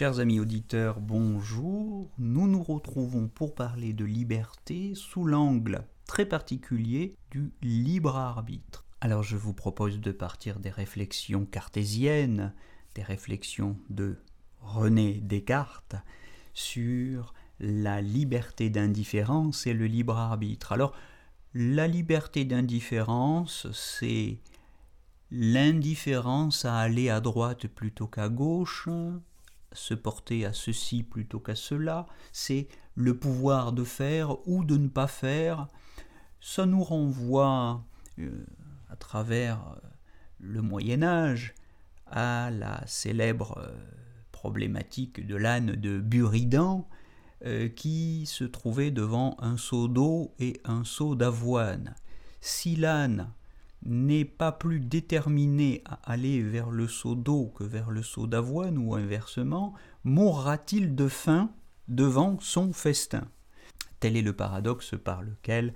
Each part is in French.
Chers amis auditeurs, bonjour. Nous nous retrouvons pour parler de liberté sous l'angle très particulier du libre arbitre. Alors je vous propose de partir des réflexions cartésiennes, des réflexions de René Descartes sur la liberté d'indifférence et le libre arbitre. Alors la liberté d'indifférence, c'est l'indifférence à aller à droite plutôt qu'à gauche, se porter à ceci plutôt qu'à cela, c'est le pouvoir de faire ou de ne pas faire. Ça nous renvoie euh, à travers euh, le Moyen Âge à la célèbre euh, problématique de l'âne de Buridan qui se trouvait devant un seau d'eau et un seau d'avoine. Si l'âne n'est pas plus déterminé à aller vers le seau d'eau que vers le seau d'avoine ou inversement, mourra-t-il de faim devant son festin? Tel est le paradoxe par lequel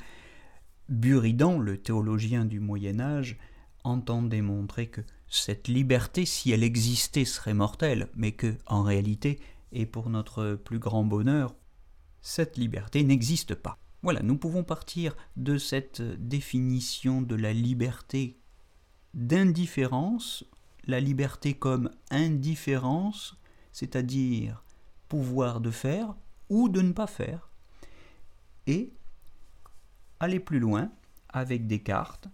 Buridan, le théologien du Moyen Âge, entend démontrer que cette liberté, si elle existait, serait mortelle, mais que, en réalité, et pour notre plus grand bonheur, cette liberté n'existe pas. Voilà, nous pouvons partir de cette définition de la liberté d'indifférence, la liberté comme indifférence, c'est-à-dire pouvoir de faire ou de ne pas faire, et aller plus loin avec Descartes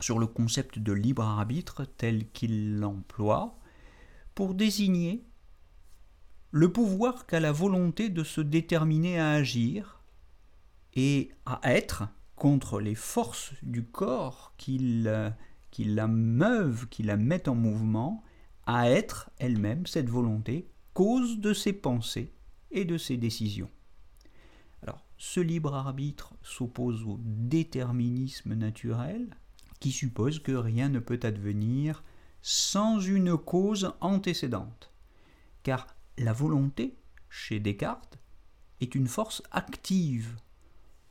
sur le concept de libre arbitre tel qu'il l'emploie pour désigner le pouvoir qu'a la volonté de se déterminer à agir et à être contre les forces du corps qui la, meuvent, qui la mettent en mouvement, à être elle-même, cette volonté, cause de ses pensées et de ses décisions. Alors, ce libre arbitre s'oppose au déterminisme naturel, qui suppose que rien ne peut advenir sans une cause antécédente. Car la volonté, chez Descartes, est une force active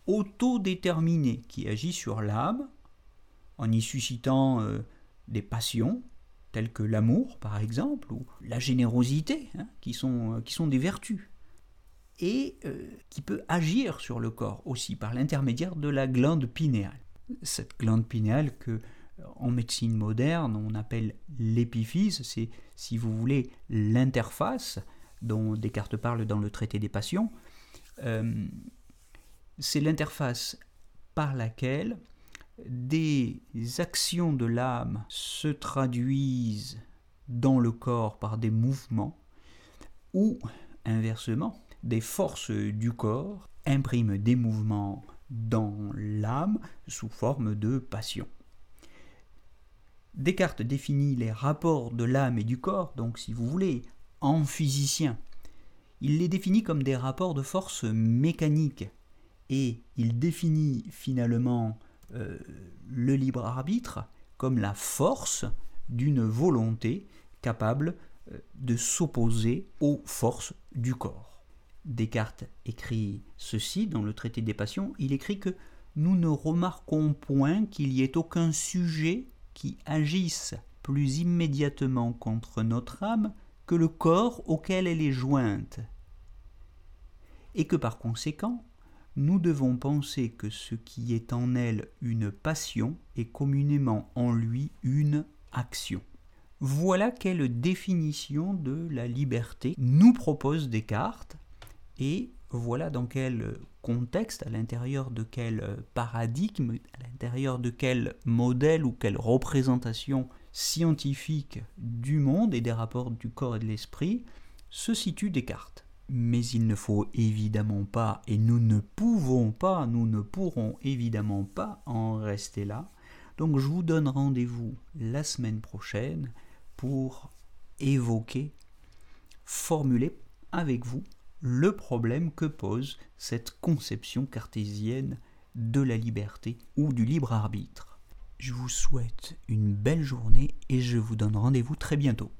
autodéterminé qui agit sur l'âme en y suscitant euh, des passions telles que l'amour par exemple ou la générosité hein, qui, sont, euh, qui sont des vertus et euh, qui peut agir sur le corps aussi par l'intermédiaire de la glande pinéale. Cette glande pinéale que en médecine moderne on appelle l'épiphyse, c'est si vous voulez l'interface dont Descartes parle dans le traité des passions c'est l'interface par laquelle des actions de l'âme se traduisent dans le corps par des mouvements ou inversement des forces du corps impriment des mouvements dans l'âme sous forme de passion. Descartes définit les rapports de l'âme et du corps, donc si vous voulez, en physicien. Il les définit comme des rapports de force mécanique, et il définit finalement euh, le libre arbitre comme la force d'une volonté capable euh, de s'opposer aux forces du corps. Descartes écrit ceci dans le traité des passions, il écrit que nous ne remarquons point qu'il y ait aucun sujet qui agisse plus immédiatement contre notre âme que le corps auquel elle est jointe, et que par conséquent nous devons penser que ce qui est en elle une passion est communément en lui une action. Voilà quelle définition de la liberté nous propose Descartes et voilà dans quel contexte, à l'intérieur de quel paradigme, à l'intérieur de quel modèle ou quelle représentation scientifique du monde et des rapports du corps et de l'esprit se situe Descartes mais il ne faut évidemment pas, et nous ne pouvons pas, nous ne pourrons évidemment pas en rester là. Donc je vous donne rendez-vous la semaine prochaine pour évoquer, formuler avec vous le problème que pose cette conception cartésienne de la liberté ou du libre arbitre. Je vous souhaite une belle journée et je vous donne rendez-vous très bientôt.